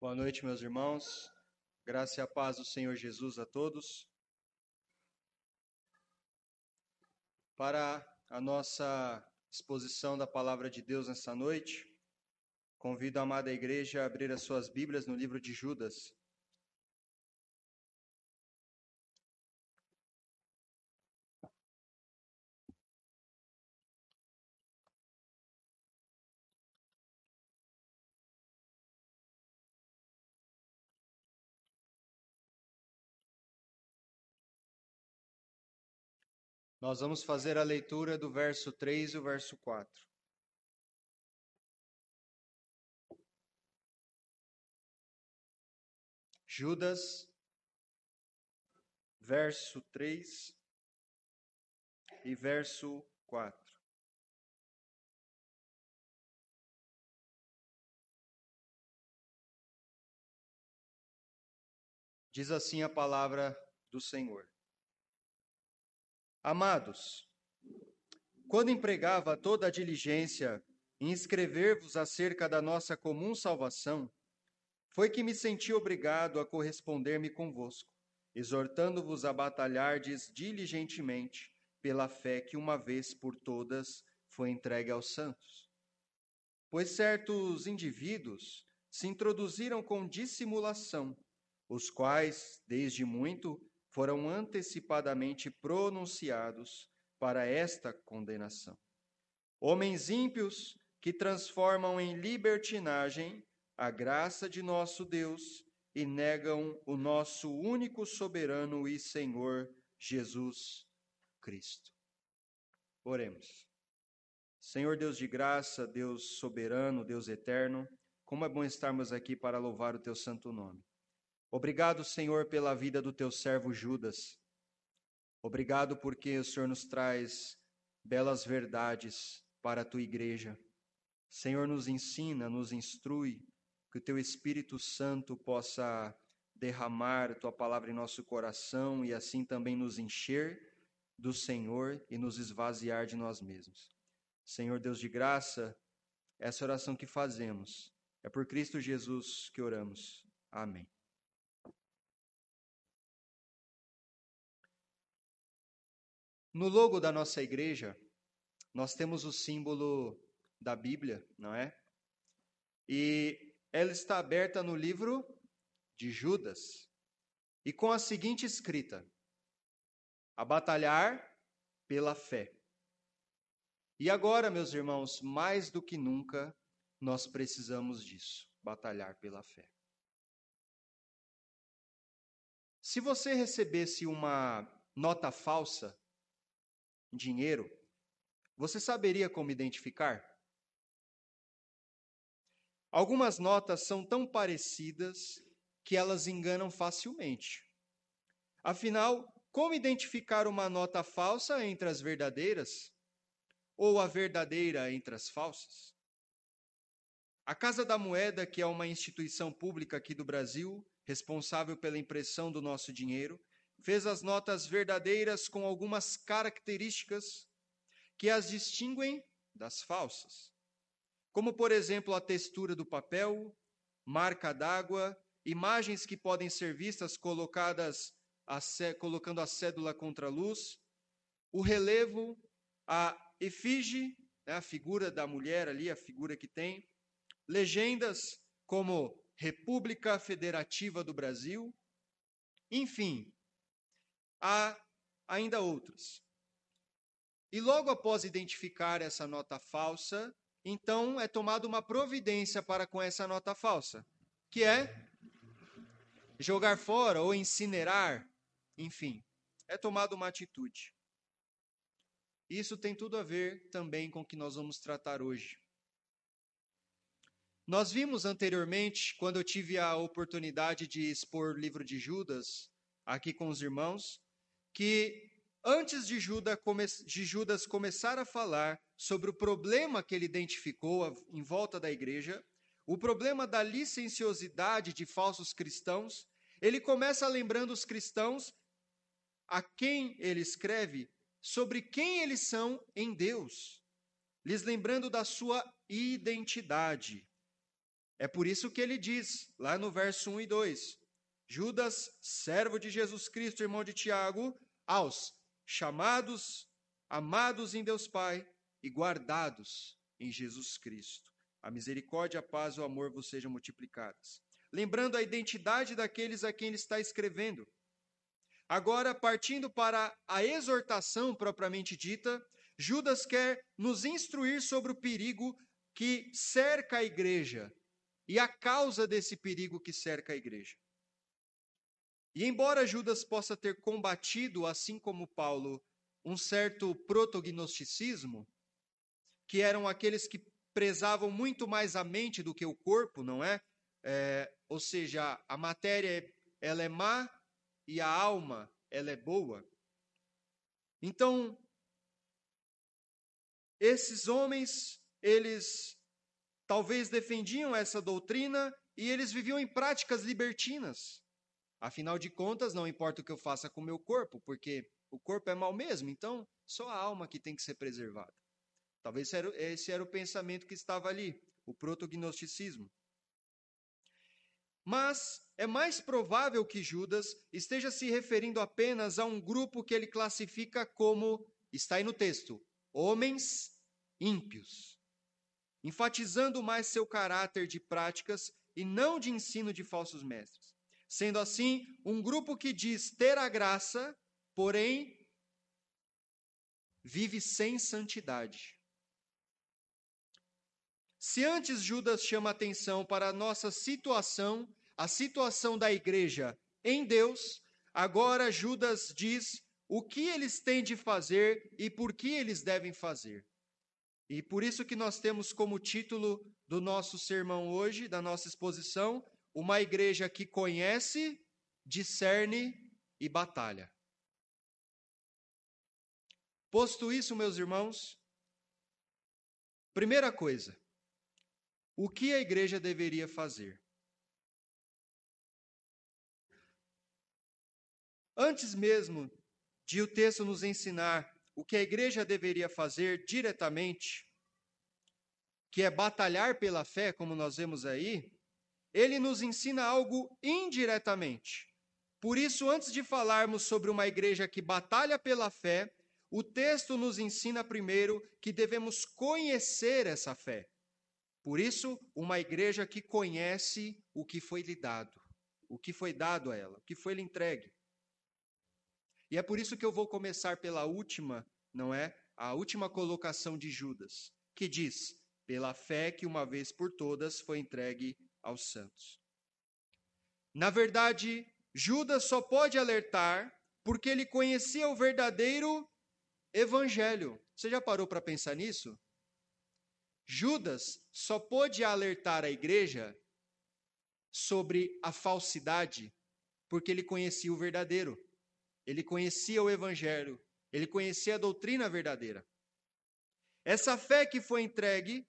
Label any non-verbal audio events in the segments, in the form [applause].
Boa noite, meus irmãos. Graça e a paz do Senhor Jesus a todos. Para a nossa exposição da palavra de Deus nessa noite, convido a amada igreja a abrir as suas Bíblias no livro de Judas. Nós vamos fazer a leitura do verso 3 e o verso 4. Judas, verso 3 e verso 4. Diz assim a palavra do Senhor. Amados, quando empregava toda a diligência em escrever-vos acerca da nossa comum salvação, foi que me senti obrigado a corresponder-me convosco, exortando-vos a batalhardes diligentemente pela fé que uma vez por todas foi entregue aos santos. Pois certos indivíduos se introduziram com dissimulação, os quais, desde muito, foram antecipadamente pronunciados para esta condenação. Homens ímpios que transformam em libertinagem a graça de nosso Deus e negam o nosso único soberano e Senhor Jesus Cristo. Oremos. Senhor Deus de graça, Deus soberano, Deus eterno, como é bom estarmos aqui para louvar o teu santo nome. Obrigado, Senhor, pela vida do teu servo Judas. Obrigado porque o Senhor nos traz belas verdades para a tua igreja. Senhor, nos ensina, nos instrui, que o teu Espírito Santo possa derramar tua palavra em nosso coração e assim também nos encher do Senhor e nos esvaziar de nós mesmos. Senhor Deus de graça, essa oração que fazemos é por Cristo Jesus que oramos. Amém. No logo da nossa igreja, nós temos o símbolo da Bíblia, não é? E ela está aberta no livro de Judas e com a seguinte escrita: A batalhar pela fé. E agora, meus irmãos, mais do que nunca, nós precisamos disso, batalhar pela fé. Se você recebesse uma nota falsa dinheiro, você saberia como identificar? Algumas notas são tão parecidas que elas enganam facilmente. Afinal, como identificar uma nota falsa entre as verdadeiras ou a verdadeira entre as falsas? A Casa da Moeda, que é uma instituição pública aqui do Brasil, responsável pela impressão do nosso dinheiro, fez as notas verdadeiras com algumas características que as distinguem das falsas, como, por exemplo, a textura do papel, marca d'água, imagens que podem ser vistas colocadas a colocando a cédula contra a luz, o relevo, a efígie, né, a figura da mulher ali, a figura que tem, legendas como República Federativa do Brasil, enfim, há ainda outras. E logo após identificar essa nota falsa, então é tomada uma providência para com essa nota falsa, que é jogar fora ou incinerar, enfim, é tomada uma atitude. Isso tem tudo a ver também com o que nós vamos tratar hoje. Nós vimos anteriormente, quando eu tive a oportunidade de expor o livro de Judas aqui com os irmãos, que antes de Judas, começar a falar sobre o problema que ele identificou em volta da igreja, o problema da licenciosidade de falsos cristãos, ele começa lembrando os cristãos a quem ele escreve sobre quem eles são em Deus, lhes lembrando da sua identidade. É por isso que ele diz, lá no verso 1 e 2: Judas, servo de Jesus Cristo, irmão de Tiago, aos chamados, amados em Deus Pai e guardados em Jesus Cristo. A misericórdia, a paz e o amor vos sejam multiplicadas. Lembrando a identidade daqueles a quem ele está escrevendo. Agora, partindo para a exortação propriamente dita, Judas quer nos instruir sobre o perigo que cerca a igreja e a causa desse perigo que cerca a igreja. E embora Judas possa ter combatido, assim como Paulo, um certo protognosticismo, que eram aqueles que prezavam muito mais a mente do que o corpo, não é? é ou seja, a matéria ela é má e a alma ela é boa. Então, esses homens, eles talvez defendiam essa doutrina e eles viviam em práticas libertinas. Afinal de contas, não importa o que eu faça com o meu corpo, porque o corpo é mal mesmo, então só a alma que tem que ser preservada. Talvez esse era o pensamento que estava ali, o protognosticismo. Mas é mais provável que Judas esteja se referindo apenas a um grupo que ele classifica como, está aí no texto, homens ímpios enfatizando mais seu caráter de práticas e não de ensino de falsos mestres. Sendo assim, um grupo que diz ter a graça, porém vive sem santidade. Se antes Judas chama atenção para a nossa situação, a situação da igreja em Deus, agora Judas diz o que eles têm de fazer e por que eles devem fazer. E por isso que nós temos como título do nosso sermão hoje, da nossa exposição, uma igreja que conhece, discerne e batalha. Posto isso, meus irmãos, primeira coisa, o que a igreja deveria fazer? Antes mesmo de o texto nos ensinar o que a igreja deveria fazer diretamente, que é batalhar pela fé, como nós vemos aí, ele nos ensina algo indiretamente. Por isso, antes de falarmos sobre uma igreja que batalha pela fé, o texto nos ensina primeiro que devemos conhecer essa fé. Por isso, uma igreja que conhece o que foi lhe dado, o que foi dado a ela, o que foi lhe entregue. E é por isso que eu vou começar pela última, não é? A última colocação de Judas, que diz: pela fé que uma vez por todas foi entregue aos santos. Na verdade, Judas só pode alertar porque ele conhecia o verdadeiro evangelho. Você já parou para pensar nisso? Judas só pôde alertar a igreja sobre a falsidade porque ele conhecia o verdadeiro. Ele conhecia o Evangelho, ele conhecia a doutrina verdadeira. Essa fé que foi entregue,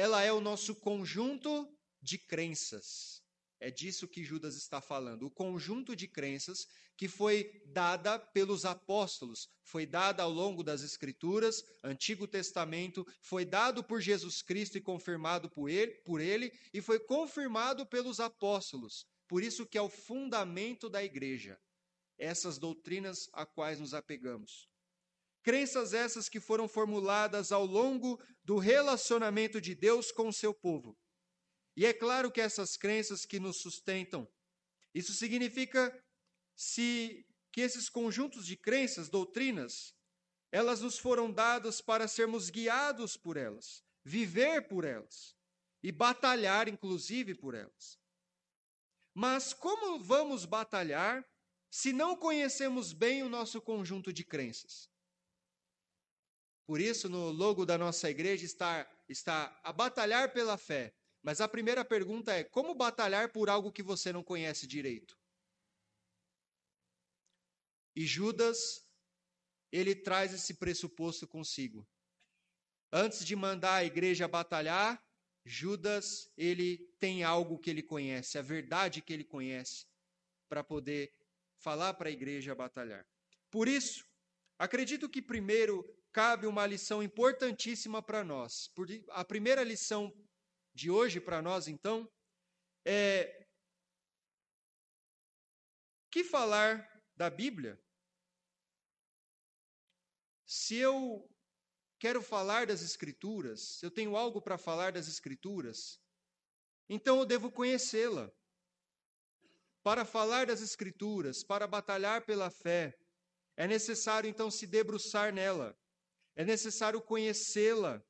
ela é o nosso conjunto de crenças. É disso que Judas está falando. O conjunto de crenças que foi dada pelos apóstolos, foi dada ao longo das Escrituras, Antigo Testamento, foi dado por Jesus Cristo e confirmado por ele, por ele e foi confirmado pelos apóstolos. Por isso que é o fundamento da igreja essas doutrinas a quais nos apegamos. Crenças essas que foram formuladas ao longo do relacionamento de Deus com o seu povo. E é claro que essas crenças que nos sustentam, isso significa se que esses conjuntos de crenças, doutrinas, elas nos foram dadas para sermos guiados por elas, viver por elas e batalhar inclusive por elas. Mas como vamos batalhar se não conhecemos bem o nosso conjunto de crenças. Por isso, no logo da nossa igreja está, está a batalhar pela fé. Mas a primeira pergunta é: como batalhar por algo que você não conhece direito? E Judas, ele traz esse pressuposto consigo. Antes de mandar a igreja batalhar, Judas, ele tem algo que ele conhece, a verdade que ele conhece, para poder falar para a igreja batalhar. Por isso, acredito que primeiro cabe uma lição importantíssima para nós. A primeira lição de hoje para nós, então, é que falar da Bíblia? Se eu quero falar das Escrituras, se eu tenho algo para falar das Escrituras, então eu devo conhecê-la. Para falar das Escrituras, para batalhar pela fé, é necessário então se debruçar nela, é necessário conhecê-la,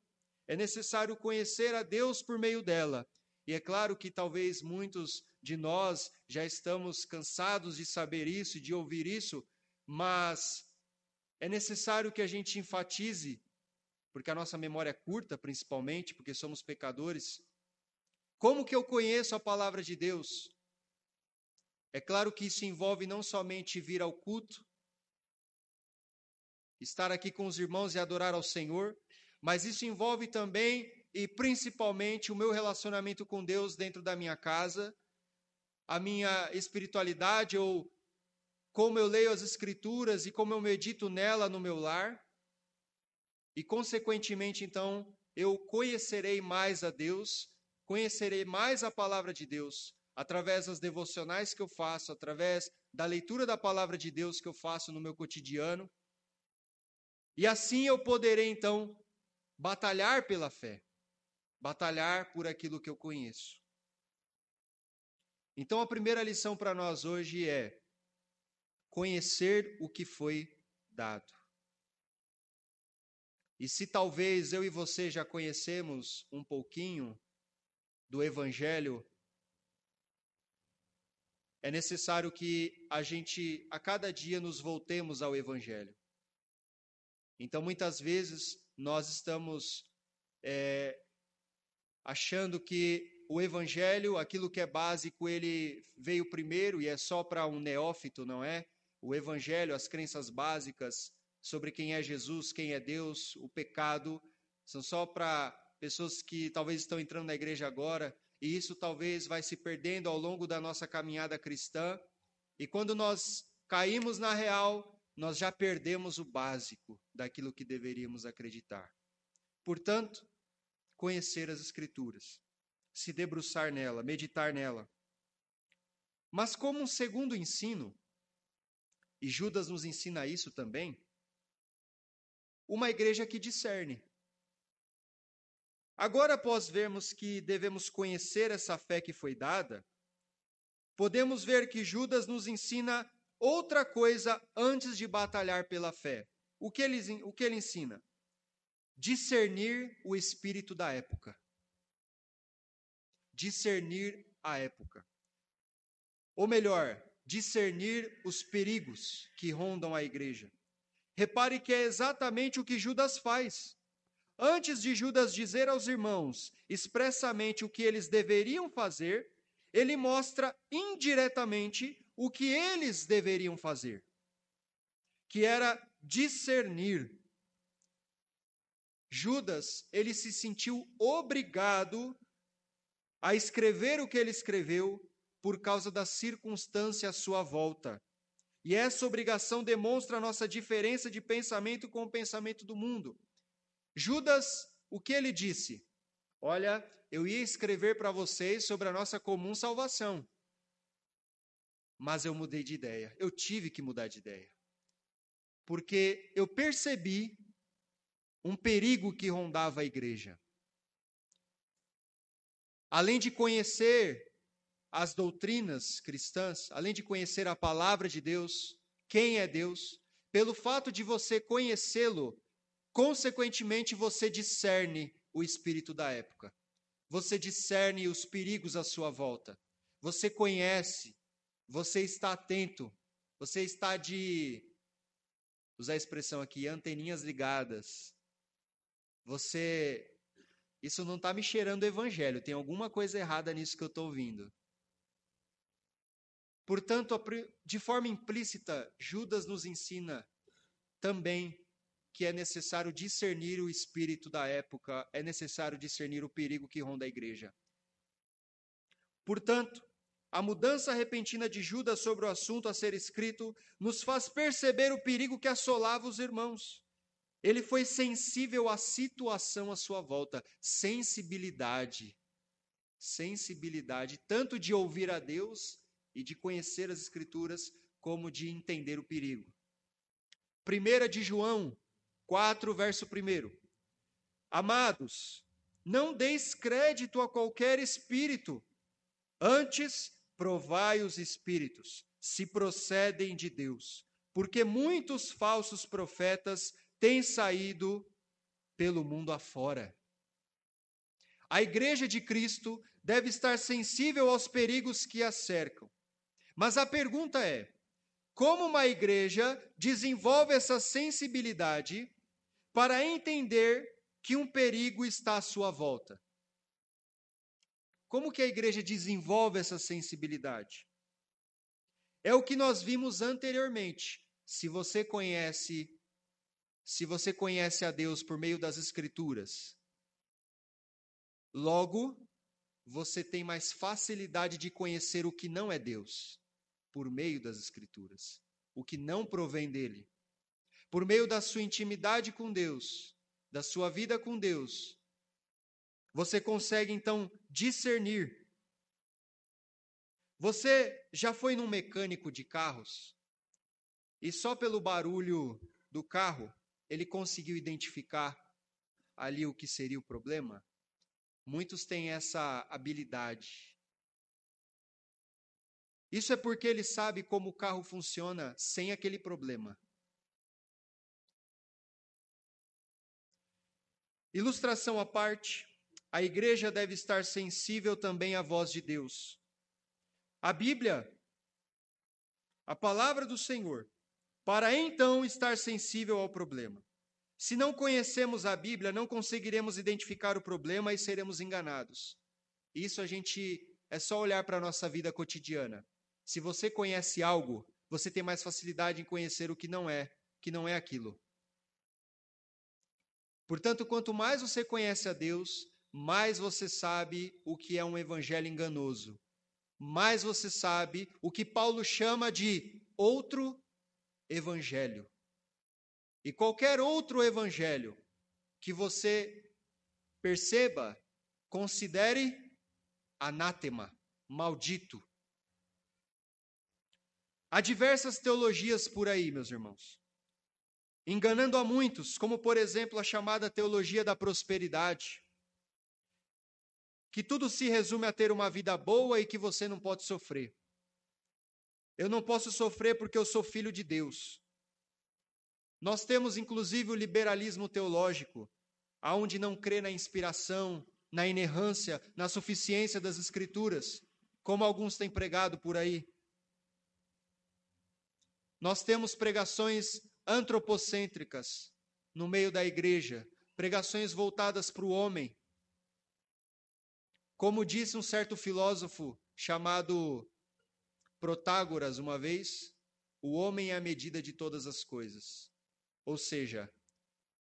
é necessário conhecer a Deus por meio dela. E é claro que talvez muitos de nós já estamos cansados de saber isso e de ouvir isso, mas é necessário que a gente enfatize, porque a nossa memória é curta, principalmente, porque somos pecadores. Como que eu conheço a palavra de Deus? É claro que isso envolve não somente vir ao culto, estar aqui com os irmãos e adorar ao Senhor, mas isso envolve também e principalmente o meu relacionamento com Deus dentro da minha casa, a minha espiritualidade ou como eu leio as Escrituras e como eu medito nela no meu lar. E, consequentemente, então, eu conhecerei mais a Deus, conhecerei mais a palavra de Deus, através das devocionais que eu faço, através da leitura da palavra de Deus que eu faço no meu cotidiano. E assim eu poderei, então, batalhar pela fé, batalhar por aquilo que eu conheço. Então, a primeira lição para nós hoje é conhecer o que foi dado. E se talvez eu e você já conhecemos um pouquinho do Evangelho, é necessário que a gente, a cada dia, nos voltemos ao Evangelho. Então, muitas vezes, nós estamos é, achando que o evangelho, aquilo que é básico, ele veio primeiro e é só para um neófito, não é? O evangelho, as crenças básicas sobre quem é Jesus, quem é Deus, o pecado, são só para pessoas que talvez estão entrando na igreja agora, e isso talvez vai se perdendo ao longo da nossa caminhada cristã. E quando nós caímos na real, nós já perdemos o básico daquilo que deveríamos acreditar. Portanto, conhecer as Escrituras se debruçar nela, meditar nela. Mas, como um segundo ensino, e Judas nos ensina isso também, uma igreja que discerne. Agora, após vermos que devemos conhecer essa fé que foi dada, podemos ver que Judas nos ensina outra coisa antes de batalhar pela fé. O que ele, o que ele ensina? Discernir o espírito da época discernir a época. Ou melhor, discernir os perigos que rondam a igreja. Repare que é exatamente o que Judas faz. Antes de Judas dizer aos irmãos expressamente o que eles deveriam fazer, ele mostra indiretamente o que eles deveriam fazer, que era discernir. Judas, ele se sentiu obrigado a escrever o que ele escreveu por causa da circunstância à sua volta. E essa obrigação demonstra a nossa diferença de pensamento com o pensamento do mundo. Judas, o que ele disse? Olha, eu ia escrever para vocês sobre a nossa comum salvação. Mas eu mudei de ideia. Eu tive que mudar de ideia. Porque eu percebi um perigo que rondava a igreja além de conhecer as doutrinas cristãs, além de conhecer a palavra de Deus, quem é Deus, pelo fato de você conhecê-lo, consequentemente você discerne o espírito da época. Você discerne os perigos à sua volta. Você conhece, você está atento, você está de usar a expressão aqui, anteninhas ligadas. Você isso não está me cheirando o evangelho, tem alguma coisa errada nisso que eu estou ouvindo. Portanto, de forma implícita, Judas nos ensina também que é necessário discernir o espírito da época, é necessário discernir o perigo que ronda a igreja. Portanto, a mudança repentina de Judas sobre o assunto a ser escrito nos faz perceber o perigo que assolava os irmãos. Ele foi sensível à situação à sua volta, sensibilidade. sensibilidade, tanto de ouvir a Deus e de conhecer as Escrituras, como de entender o perigo. 1 de João 4, verso 1. Amados, não deis crédito a qualquer espírito, antes provai os espíritos, se procedem de Deus, porque muitos falsos profetas têm saído pelo mundo afora. A igreja de Cristo deve estar sensível aos perigos que a cercam. Mas a pergunta é: como uma igreja desenvolve essa sensibilidade para entender que um perigo está à sua volta? Como que a igreja desenvolve essa sensibilidade? É o que nós vimos anteriormente. Se você conhece se você conhece a Deus por meio das escrituras, logo você tem mais facilidade de conhecer o que não é Deus por meio das escrituras, o que não provém dele. Por meio da sua intimidade com Deus, da sua vida com Deus, você consegue então discernir você já foi num mecânico de carros e só pelo barulho do carro ele conseguiu identificar ali o que seria o problema? Muitos têm essa habilidade. Isso é porque ele sabe como o carro funciona sem aquele problema. Ilustração à parte, a igreja deve estar sensível também à voz de Deus. A Bíblia, a palavra do Senhor, para então estar sensível ao problema. Se não conhecemos a Bíblia, não conseguiremos identificar o problema e seremos enganados. Isso a gente é só olhar para a nossa vida cotidiana. Se você conhece algo, você tem mais facilidade em conhecer o que não é, que não é aquilo. Portanto, quanto mais você conhece a Deus, mais você sabe o que é um evangelho enganoso, mais você sabe o que Paulo chama de outro evangelho. E qualquer outro evangelho que você perceba, considere anátema, maldito. Há diversas teologias por aí, meus irmãos, enganando a muitos, como por exemplo a chamada teologia da prosperidade que tudo se resume a ter uma vida boa e que você não pode sofrer. Eu não posso sofrer porque eu sou filho de Deus. Nós temos inclusive o liberalismo teológico, aonde não crê na inspiração, na inerrância, na suficiência das escrituras, como alguns têm pregado por aí. Nós temos pregações antropocêntricas no meio da igreja, pregações voltadas para o homem, como disse um certo filósofo chamado Protágoras uma vez, o homem é a medida de todas as coisas. Ou seja,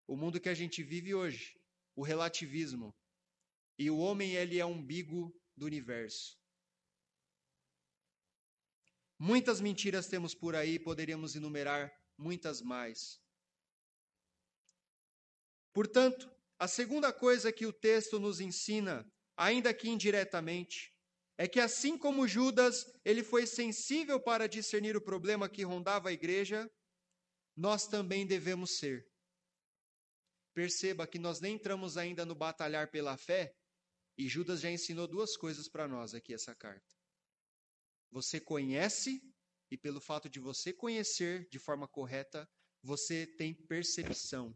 o mundo que a gente vive hoje, o relativismo. E o homem ele é o umbigo do universo. Muitas mentiras temos por aí, poderíamos enumerar muitas mais. Portanto, a segunda coisa que o texto nos ensina ainda que indiretamente, é que assim como Judas, ele foi sensível para discernir o problema que rondava a igreja, nós também devemos ser. Perceba que nós nem entramos ainda no batalhar pela fé, e Judas já ensinou duas coisas para nós aqui essa carta. Você conhece, e pelo fato de você conhecer de forma correta, você tem percepção,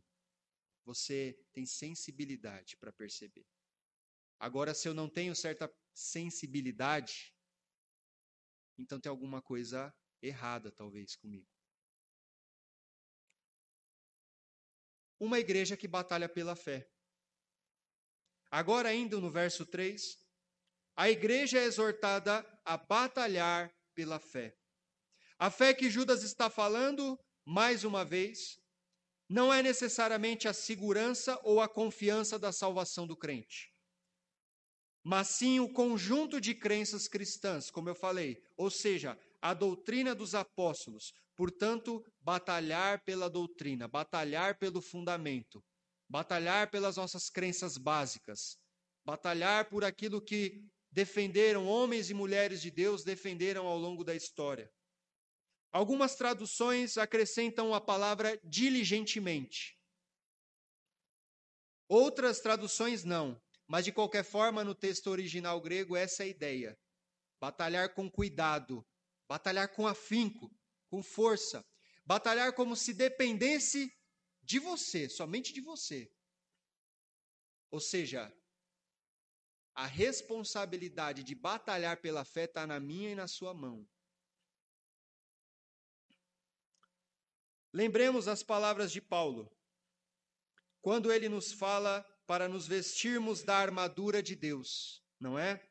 você tem sensibilidade para perceber. Agora, se eu não tenho certa sensibilidade, então tem alguma coisa errada, talvez, comigo. Uma igreja que batalha pela fé. Agora, ainda no verso 3, a igreja é exortada a batalhar pela fé. A fé que Judas está falando, mais uma vez, não é necessariamente a segurança ou a confiança da salvação do crente mas sim o conjunto de crenças cristãs, como eu falei, ou seja, a doutrina dos apóstolos. Portanto, batalhar pela doutrina, batalhar pelo fundamento, batalhar pelas nossas crenças básicas, batalhar por aquilo que defenderam, homens e mulheres de Deus defenderam ao longo da história. Algumas traduções acrescentam a palavra diligentemente. Outras traduções não, mas de qualquer forma, no texto original grego, essa é a ideia. Batalhar com cuidado, batalhar com afinco, com força, batalhar como se dependesse de você, somente de você. Ou seja, a responsabilidade de batalhar pela fé está na minha e na sua mão. Lembremos as palavras de Paulo, quando ele nos fala para nos vestirmos da armadura de Deus, não é?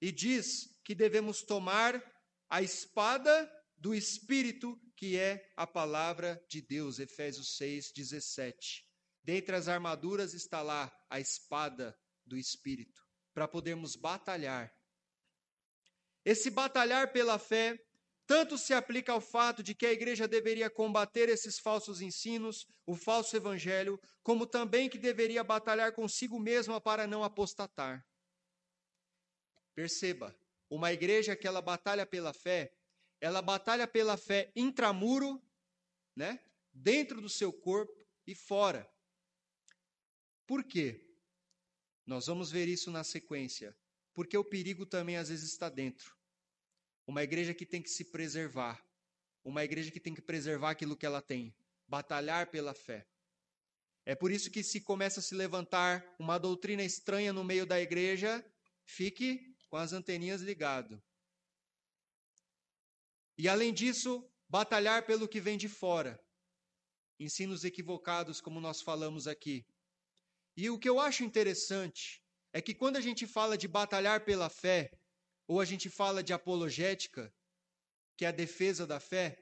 E diz que devemos tomar a espada do Espírito, que é a palavra de Deus, Efésios 6, 17. Dentre as armaduras está lá a espada do Espírito, para podermos batalhar. Esse batalhar pela fé tanto se aplica ao fato de que a igreja deveria combater esses falsos ensinos, o falso evangelho, como também que deveria batalhar consigo mesma para não apostatar. Perceba, uma igreja que ela batalha pela fé, ela batalha pela fé intramuro, né? Dentro do seu corpo e fora. Por quê? Nós vamos ver isso na sequência. Porque o perigo também às vezes está dentro. Uma igreja que tem que se preservar. Uma igreja que tem que preservar aquilo que ela tem. Batalhar pela fé. É por isso que se começa a se levantar uma doutrina estranha no meio da igreja, fique com as anteninhas ligado. E além disso, batalhar pelo que vem de fora. Ensinos equivocados, como nós falamos aqui. E o que eu acho interessante é que quando a gente fala de batalhar pela fé, ou a gente fala de apologética, que é a defesa da fé,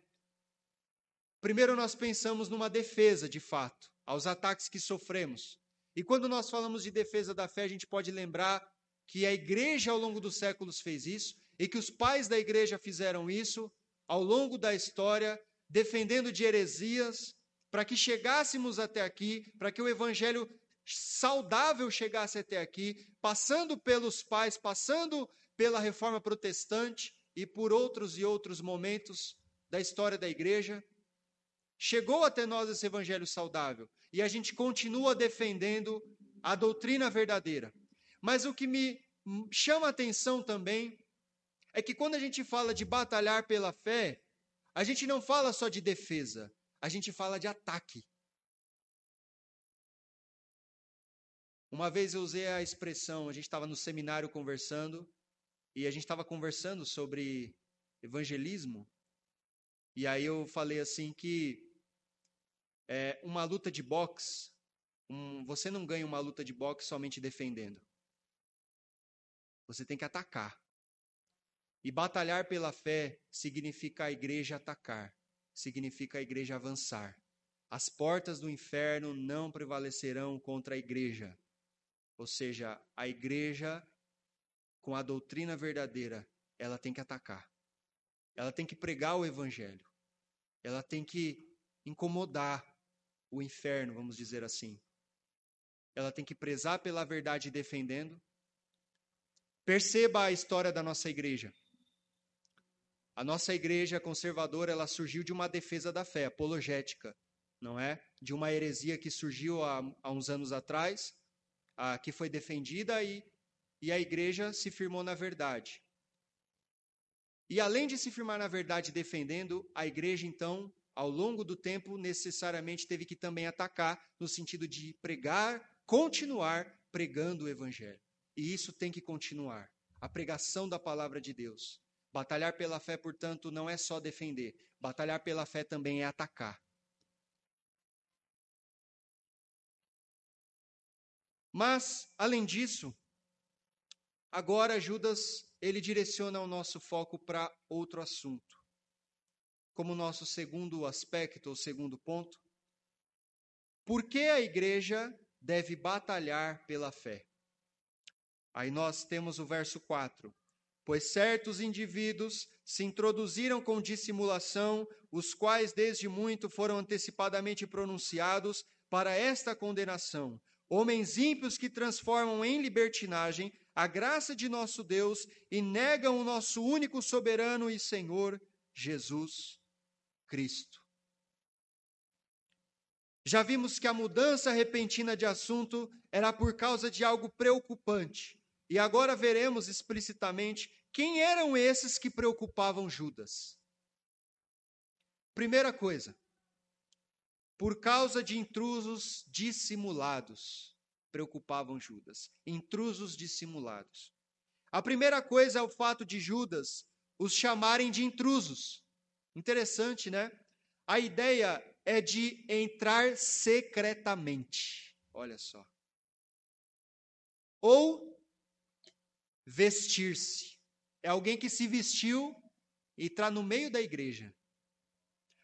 primeiro nós pensamos numa defesa de fato, aos ataques que sofremos. E quando nós falamos de defesa da fé, a gente pode lembrar que a igreja ao longo dos séculos fez isso e que os pais da igreja fizeram isso ao longo da história, defendendo de heresias, para que chegássemos até aqui, para que o evangelho saudável chegasse até aqui, passando pelos pais, passando pela reforma protestante e por outros e outros momentos da história da igreja. Chegou até nós esse evangelho saudável e a gente continua defendendo a doutrina verdadeira. Mas o que me chama a atenção também é que quando a gente fala de batalhar pela fé, a gente não fala só de defesa, a gente fala de ataque. Uma vez eu usei a expressão, a gente estava no seminário conversando, e a gente estava conversando sobre evangelismo, e aí eu falei assim que é, uma luta de boxe, um, você não ganha uma luta de boxe somente defendendo. Você tem que atacar. E batalhar pela fé significa a igreja atacar, significa a igreja avançar. As portas do inferno não prevalecerão contra a igreja. Ou seja, a igreja com a doutrina verdadeira, ela tem que atacar. Ela tem que pregar o evangelho. Ela tem que incomodar o inferno, vamos dizer assim. Ela tem que prezar pela verdade defendendo. Perceba a história da nossa igreja. A nossa igreja conservadora, ela surgiu de uma defesa da fé, apologética, não é? De uma heresia que surgiu há, há uns anos atrás, a, que foi defendida e e a igreja se firmou na verdade. E além de se firmar na verdade defendendo, a igreja então, ao longo do tempo, necessariamente teve que também atacar no sentido de pregar, continuar pregando o evangelho. E isso tem que continuar. A pregação da palavra de Deus. Batalhar pela fé, portanto, não é só defender. Batalhar pela fé também é atacar. Mas, além disso, Agora, Judas, ele direciona o nosso foco para outro assunto. Como nosso segundo aspecto, ou segundo ponto, por que a igreja deve batalhar pela fé? Aí nós temos o verso 4. Pois certos indivíduos se introduziram com dissimulação, os quais desde muito foram antecipadamente pronunciados para esta condenação, homens ímpios que transformam em libertinagem a graça de nosso Deus e negam o nosso único soberano e Senhor, Jesus Cristo. Já vimos que a mudança repentina de assunto era por causa de algo preocupante. E agora veremos explicitamente quem eram esses que preocupavam Judas. Primeira coisa, por causa de intrusos dissimulados, preocupavam Judas. Intrusos dissimulados. A primeira coisa é o fato de Judas os chamarem de intrusos. Interessante, né? A ideia é de entrar secretamente. Olha só. Ou vestir-se. É alguém que se vestiu e está no meio da igreja.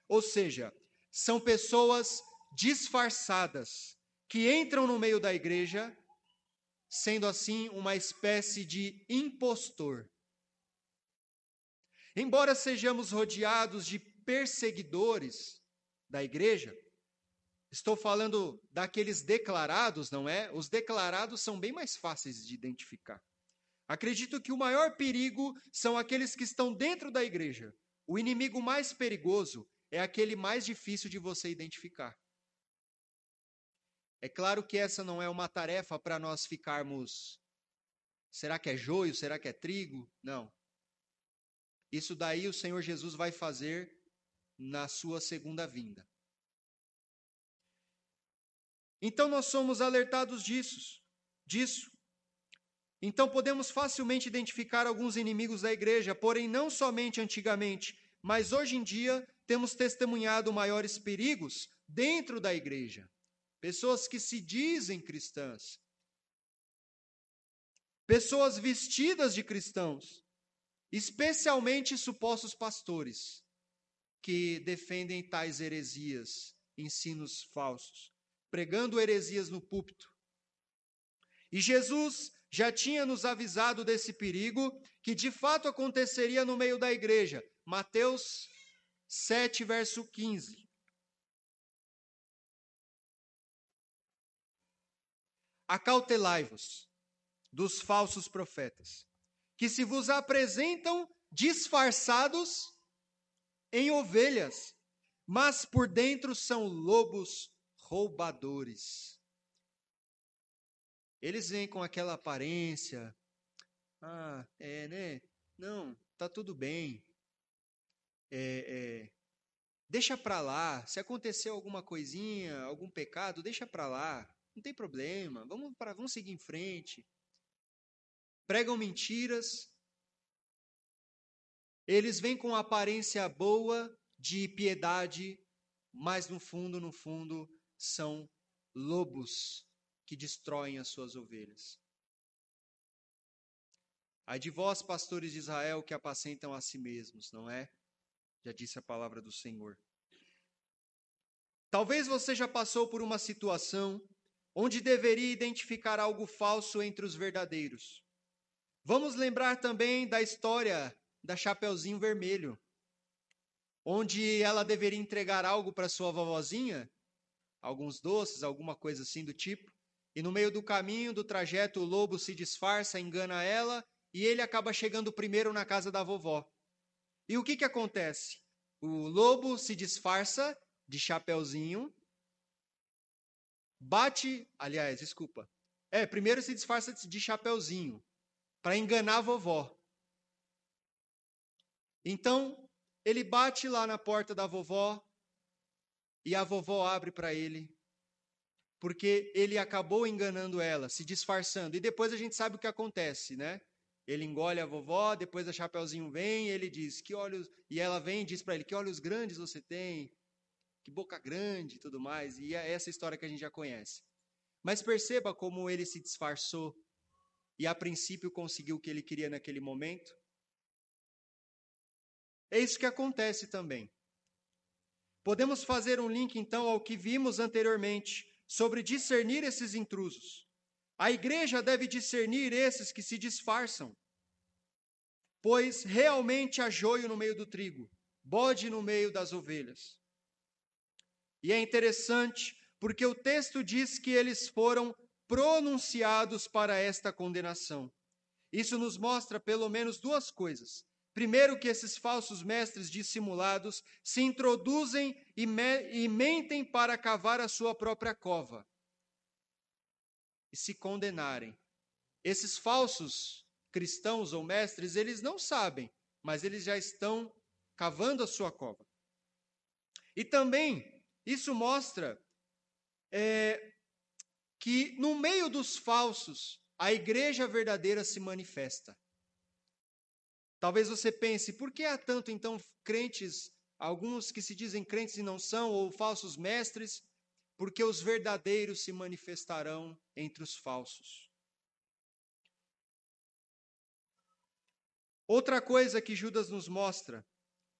Ou seja, são pessoas disfarçadas que entram no meio da igreja, sendo assim uma espécie de impostor. Embora sejamos rodeados de perseguidores da igreja, estou falando daqueles declarados, não é? Os declarados são bem mais fáceis de identificar. Acredito que o maior perigo são aqueles que estão dentro da igreja. O inimigo mais perigoso é aquele mais difícil de você identificar. É claro que essa não é uma tarefa para nós ficarmos. Será que é joio? Será que é trigo? Não. Isso daí o Senhor Jesus vai fazer na sua segunda vinda. Então nós somos alertados disso, disso. Então podemos facilmente identificar alguns inimigos da igreja, porém não somente antigamente, mas hoje em dia temos testemunhado maiores perigos dentro da igreja. Pessoas que se dizem cristãs, pessoas vestidas de cristãos, especialmente supostos pastores, que defendem tais heresias, ensinos falsos, pregando heresias no púlpito. E Jesus já tinha nos avisado desse perigo que de fato aconteceria no meio da igreja. Mateus 7, verso 15. Acautelai-vos dos falsos profetas, que se vos apresentam disfarçados em ovelhas, mas por dentro são lobos roubadores. Eles vêm com aquela aparência. Ah, é, né? Não, tá tudo bem. É, é, deixa para lá. Se aconteceu alguma coisinha, algum pecado, deixa para lá. Não tem problema. Vamos para, vamos seguir em frente. Pregam mentiras, eles vêm com aparência boa de piedade, mas no fundo, no fundo, são lobos que destroem as suas ovelhas. Ai de vós, pastores de Israel, que apacentam a si mesmos, não é? Já disse a palavra do Senhor. Talvez você já passou por uma situação onde deveria identificar algo falso entre os verdadeiros. Vamos lembrar também da história da Chapeuzinho Vermelho, onde ela deveria entregar algo para sua vovozinha, alguns doces, alguma coisa assim do tipo, e no meio do caminho, do trajeto, o lobo se disfarça, engana ela, e ele acaba chegando primeiro na casa da vovó. E o que, que acontece? O lobo se disfarça de chapeuzinho, bate, aliás, desculpa. É, primeiro se disfarça de chapeuzinho para enganar a vovó. Então, ele bate lá na porta da vovó e a vovó abre para ele, porque ele acabou enganando ela, se disfarçando. E depois a gente sabe o que acontece, né? Ele engole a vovó, depois a Chapeuzinho vem ele diz: "Que olhos", e ela vem e diz para ele: "Que olhos grandes você tem, que boca grande", e tudo mais. E é essa história que a gente já conhece. Mas perceba como ele se disfarçou e a princípio conseguiu o que ele queria naquele momento. É isso que acontece também. Podemos fazer um link então ao que vimos anteriormente sobre discernir esses intrusos. A igreja deve discernir esses que se disfarçam, pois realmente há joio no meio do trigo, bode no meio das ovelhas. E é interessante porque o texto diz que eles foram pronunciados para esta condenação. Isso nos mostra pelo menos duas coisas. Primeiro, que esses falsos mestres dissimulados se introduzem e, me e mentem para cavar a sua própria cova e se condenarem. Esses falsos cristãos ou mestres, eles não sabem, mas eles já estão cavando a sua cova. E também, isso mostra é, que no meio dos falsos, a igreja verdadeira se manifesta. Talvez você pense, por que há tanto então crentes, alguns que se dizem crentes e não são, ou falsos mestres? Porque os verdadeiros se manifestarão entre os falsos. Outra coisa que Judas nos mostra,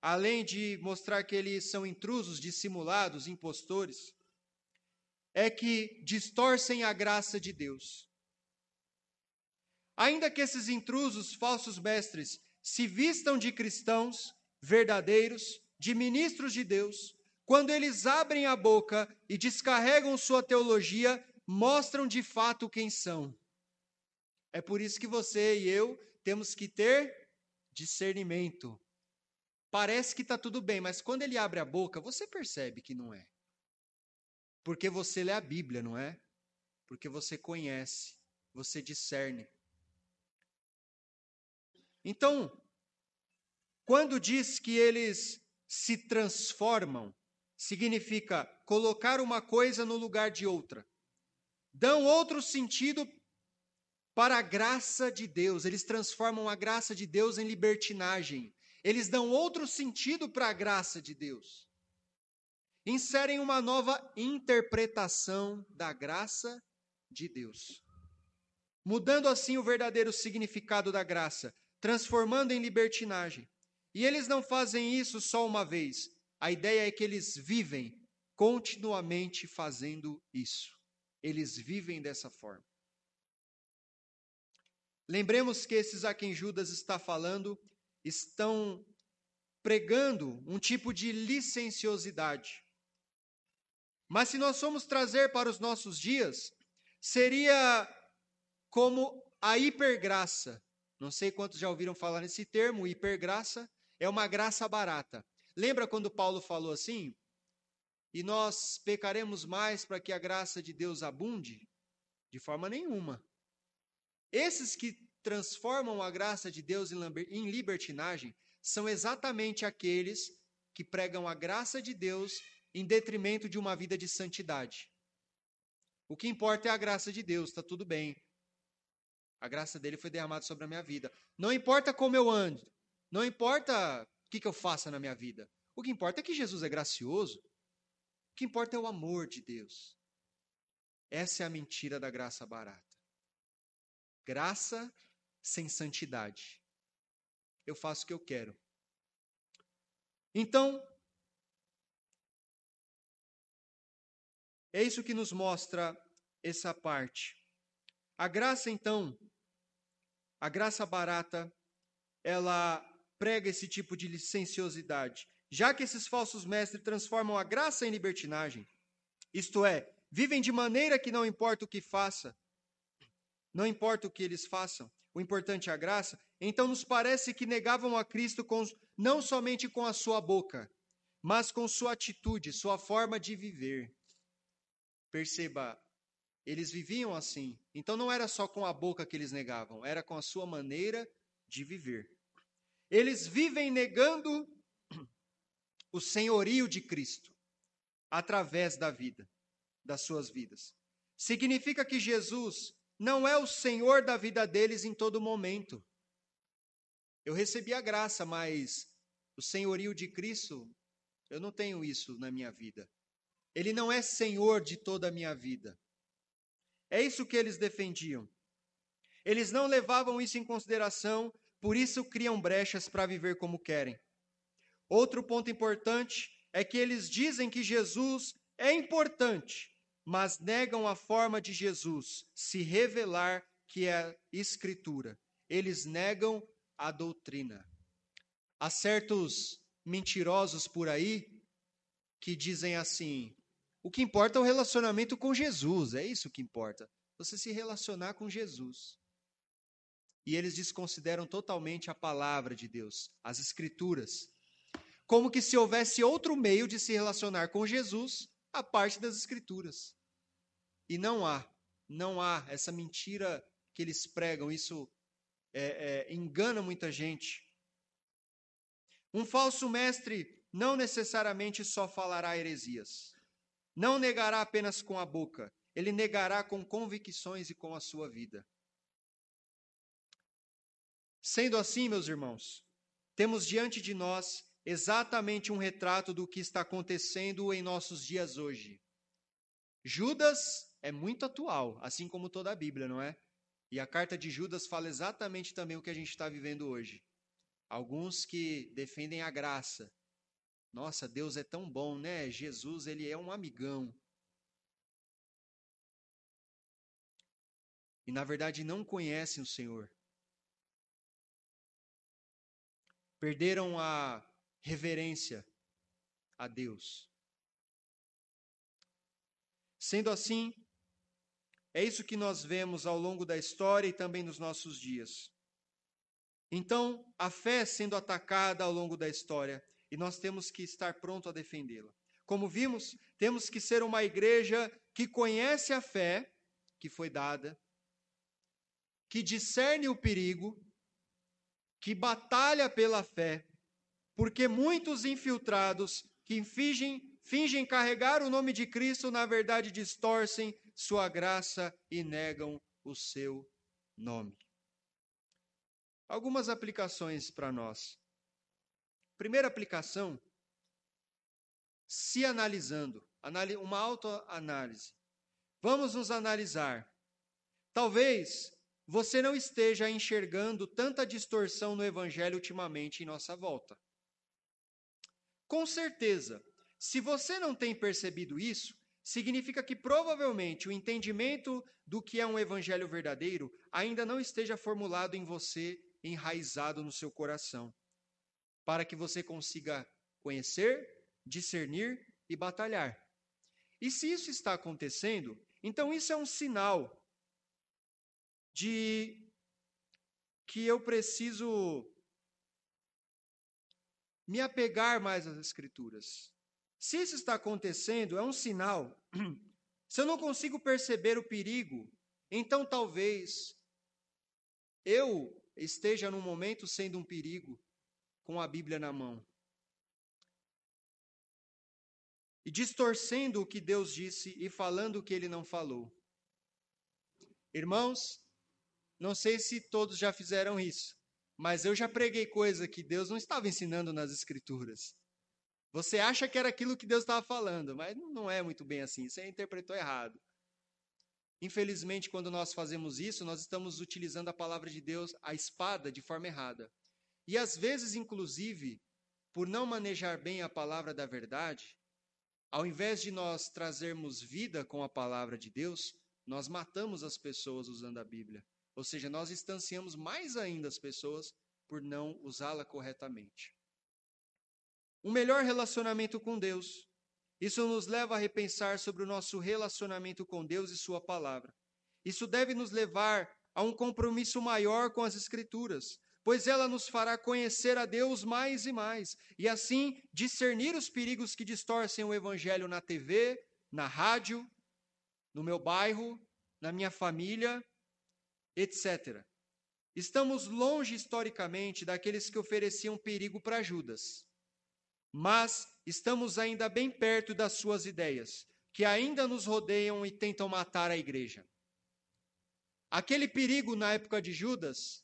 além de mostrar que eles são intrusos, dissimulados, impostores, é que distorcem a graça de Deus. Ainda que esses intrusos, falsos mestres, se vistam de cristãos verdadeiros, de ministros de Deus, quando eles abrem a boca e descarregam sua teologia, mostram de fato quem são. É por isso que você e eu temos que ter discernimento. Parece que está tudo bem, mas quando ele abre a boca, você percebe que não é. Porque você lê a Bíblia, não é? Porque você conhece, você discerne. Então, quando diz que eles se transformam, significa colocar uma coisa no lugar de outra. Dão outro sentido para a graça de Deus. Eles transformam a graça de Deus em libertinagem. Eles dão outro sentido para a graça de Deus. Inserem uma nova interpretação da graça de Deus. Mudando assim o verdadeiro significado da graça, transformando em libertinagem. E eles não fazem isso só uma vez. A ideia é que eles vivem continuamente fazendo isso. Eles vivem dessa forma. Lembremos que esses a quem Judas está falando estão pregando um tipo de licenciosidade. Mas se nós formos trazer para os nossos dias, seria como a hipergraça, não sei quantos já ouviram falar nesse termo, hipergraça é uma graça barata. Lembra quando Paulo falou assim? E nós pecaremos mais para que a graça de Deus abunde? De forma nenhuma. Esses que transformam a graça de Deus em libertinagem são exatamente aqueles que pregam a graça de Deus em detrimento de uma vida de santidade. O que importa é a graça de Deus, está tudo bem. A graça dele foi derramada sobre a minha vida. Não importa como eu ando, não importa o que, que eu faça na minha vida. O que importa é que Jesus é gracioso. O que importa é o amor de Deus. Essa é a mentira da graça barata. Graça sem santidade. Eu faço o que eu quero. Então, é isso que nos mostra essa parte. A graça, então, a graça barata, ela prega esse tipo de licenciosidade. Já que esses falsos mestres transformam a graça em libertinagem, isto é, vivem de maneira que não importa o que faça, não importa o que eles façam, o importante é a graça, então nos parece que negavam a Cristo com, não somente com a sua boca, mas com sua atitude, sua forma de viver. Perceba, eles viviam assim. Então não era só com a boca que eles negavam, era com a sua maneira de viver. Eles vivem negando o senhorio de Cristo através da vida, das suas vidas. Significa que Jesus não é o Senhor da vida deles em todo momento. Eu recebi a graça, mas o senhorio de Cristo, eu não tenho isso na minha vida. Ele não é Senhor de toda a minha vida. É isso que eles defendiam. Eles não levavam isso em consideração, por isso criam brechas para viver como querem. Outro ponto importante é que eles dizem que Jesus é importante, mas negam a forma de Jesus se revelar, que é a Escritura. Eles negam a doutrina. Há certos mentirosos por aí que dizem assim: o que importa é o relacionamento com Jesus, é isso que importa. Você se relacionar com Jesus. e eles desconsideram totalmente a palavra de Deus, as Escrituras. Como que se houvesse outro meio de se relacionar com Jesus, a parte das Escrituras. E não há, não há essa mentira que eles pregam, isso é, é, engana muita gente. Um falso mestre não necessariamente só falará heresias. Não negará apenas com a boca, ele negará com convicções e com a sua vida. Sendo assim, meus irmãos, temos diante de nós exatamente um retrato do que está acontecendo em nossos dias hoje. Judas é muito atual, assim como toda a Bíblia, não é? E a carta de Judas fala exatamente também o que a gente está vivendo hoje. Alguns que defendem a graça. Nossa, Deus é tão bom, né? Jesus, ele é um amigão. E na verdade não conhecem o Senhor. Perderam a reverência a Deus. Sendo assim, é isso que nós vemos ao longo da história e também nos nossos dias. Então, a fé sendo atacada ao longo da história e nós temos que estar pronto a defendê-la. Como vimos, temos que ser uma igreja que conhece a fé que foi dada, que discerne o perigo, que batalha pela fé, porque muitos infiltrados que fingem, fingem carregar o nome de Cristo, na verdade distorcem sua graça e negam o seu nome. Algumas aplicações para nós. Primeira aplicação, se analisando, uma autoanálise. Vamos nos analisar. Talvez você não esteja enxergando tanta distorção no evangelho ultimamente em nossa volta. Com certeza, se você não tem percebido isso, significa que provavelmente o entendimento do que é um evangelho verdadeiro ainda não esteja formulado em você enraizado no seu coração, para que você consiga conhecer, discernir e batalhar. E se isso está acontecendo, então isso é um sinal de que eu preciso me apegar mais às Escrituras. Se isso está acontecendo, é um sinal. [clears throat] Se eu não consigo perceber o perigo, então talvez eu esteja num momento sendo um perigo com a Bíblia na mão. E distorcendo o que Deus disse e falando o que ele não falou. Irmãos, não sei se todos já fizeram isso, mas eu já preguei coisa que Deus não estava ensinando nas Escrituras. Você acha que era aquilo que Deus estava falando, mas não é muito bem assim, você interpretou errado. Infelizmente, quando nós fazemos isso, nós estamos utilizando a palavra de Deus, a espada, de forma errada. E às vezes, inclusive, por não manejar bem a palavra da verdade, ao invés de nós trazermos vida com a palavra de Deus, nós matamos as pessoas usando a Bíblia. Ou seja, nós distanciamos mais ainda as pessoas por não usá-la corretamente. Um melhor relacionamento com Deus isso nos leva a repensar sobre o nosso relacionamento com Deus e Sua palavra. Isso deve nos levar a um compromisso maior com as Escrituras, pois ela nos fará conhecer a Deus mais e mais, e assim discernir os perigos que distorcem o Evangelho na TV, na rádio, no meu bairro, na minha família, etc. Estamos longe historicamente daqueles que ofereciam perigo para Judas mas estamos ainda bem perto das suas ideias, que ainda nos rodeiam e tentam matar a igreja. Aquele perigo na época de Judas,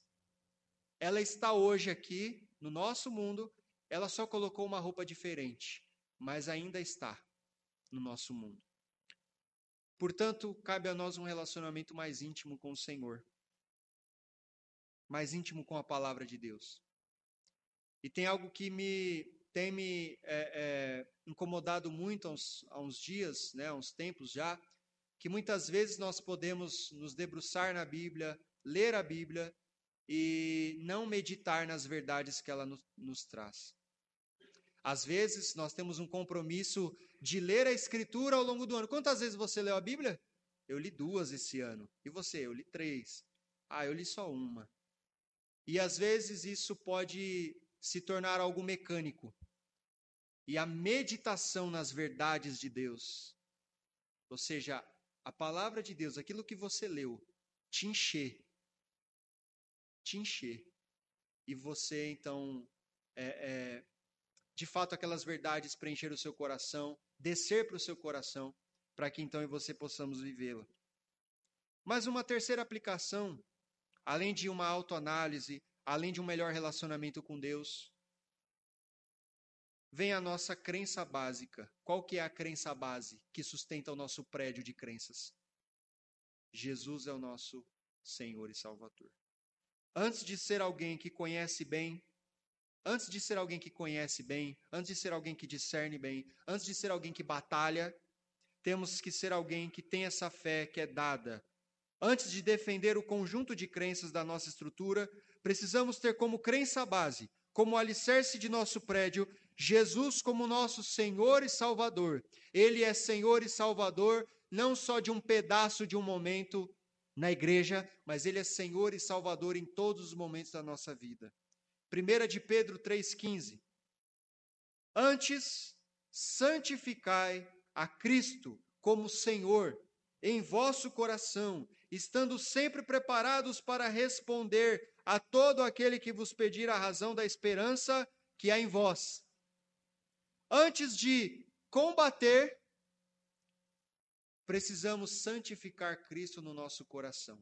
ela está hoje aqui no nosso mundo, ela só colocou uma roupa diferente, mas ainda está no nosso mundo. Portanto, cabe a nós um relacionamento mais íntimo com o Senhor, mais íntimo com a palavra de Deus. E tem algo que me tem me é, é, incomodado muito há uns, há uns dias, né, há uns tempos já, que muitas vezes nós podemos nos debruçar na Bíblia, ler a Bíblia e não meditar nas verdades que ela nos, nos traz. Às vezes nós temos um compromisso de ler a Escritura ao longo do ano. Quantas vezes você leu a Bíblia? Eu li duas esse ano. E você? Eu li três. Ah, eu li só uma. E às vezes isso pode se tornar algo mecânico. E a meditação nas verdades de Deus, ou seja, a palavra de Deus, aquilo que você leu, te encher, te encher. E você então, é, é, de fato, aquelas verdades preencher o seu coração, descer para o seu coração, para que então e você possamos vivê-la. Mas uma terceira aplicação, além de uma autoanálise, além de um melhor relacionamento com Deus, vem a nossa crença básica. Qual que é a crença base que sustenta o nosso prédio de crenças? Jesus é o nosso Senhor e Salvador. Antes de ser alguém que conhece bem, antes de ser alguém que conhece bem, antes de ser alguém que discerne bem, antes de ser alguém que batalha, temos que ser alguém que tem essa fé que é dada. Antes de defender o conjunto de crenças da nossa estrutura, precisamos ter como crença base, como alicerce de nosso prédio, Jesus como nosso Senhor e Salvador. Ele é Senhor e Salvador não só de um pedaço de um momento na igreja, mas ele é Senhor e Salvador em todos os momentos da nossa vida. 1 de Pedro 3,15. Antes, santificai a Cristo como Senhor em vosso coração, estando sempre preparados para responder a todo aquele que vos pedir a razão da esperança que há em vós. Antes de combater, precisamos santificar Cristo no nosso coração.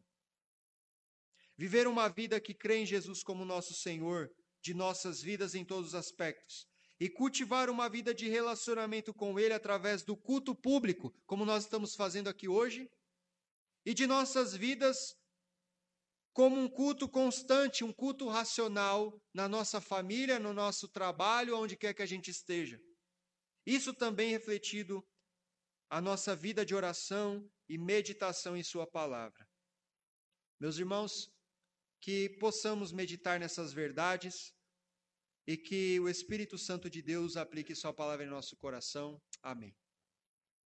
Viver uma vida que crê em Jesus como nosso Senhor de nossas vidas em todos os aspectos. E cultivar uma vida de relacionamento com Ele através do culto público, como nós estamos fazendo aqui hoje, e de nossas vidas como um culto constante, um culto racional na nossa família, no nosso trabalho, onde quer que a gente esteja. Isso também refletido a nossa vida de oração e meditação em Sua palavra. Meus irmãos, que possamos meditar nessas verdades e que o Espírito Santo de Deus aplique Sua palavra em nosso coração. Amém.